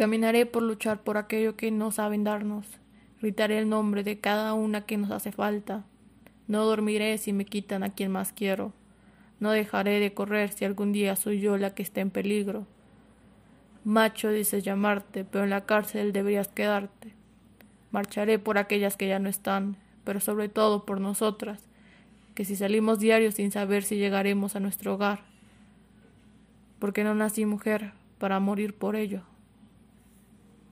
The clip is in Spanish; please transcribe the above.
Caminaré por luchar por aquello que no saben darnos. Gritaré el nombre de cada una que nos hace falta. No dormiré si me quitan a quien más quiero. No dejaré de correr si algún día soy yo la que está en peligro. Macho dices llamarte, pero en la cárcel deberías quedarte. Marcharé por aquellas que ya no están, pero sobre todo por nosotras, que si salimos diarios sin saber si llegaremos a nuestro hogar, porque no nací mujer para morir por ello.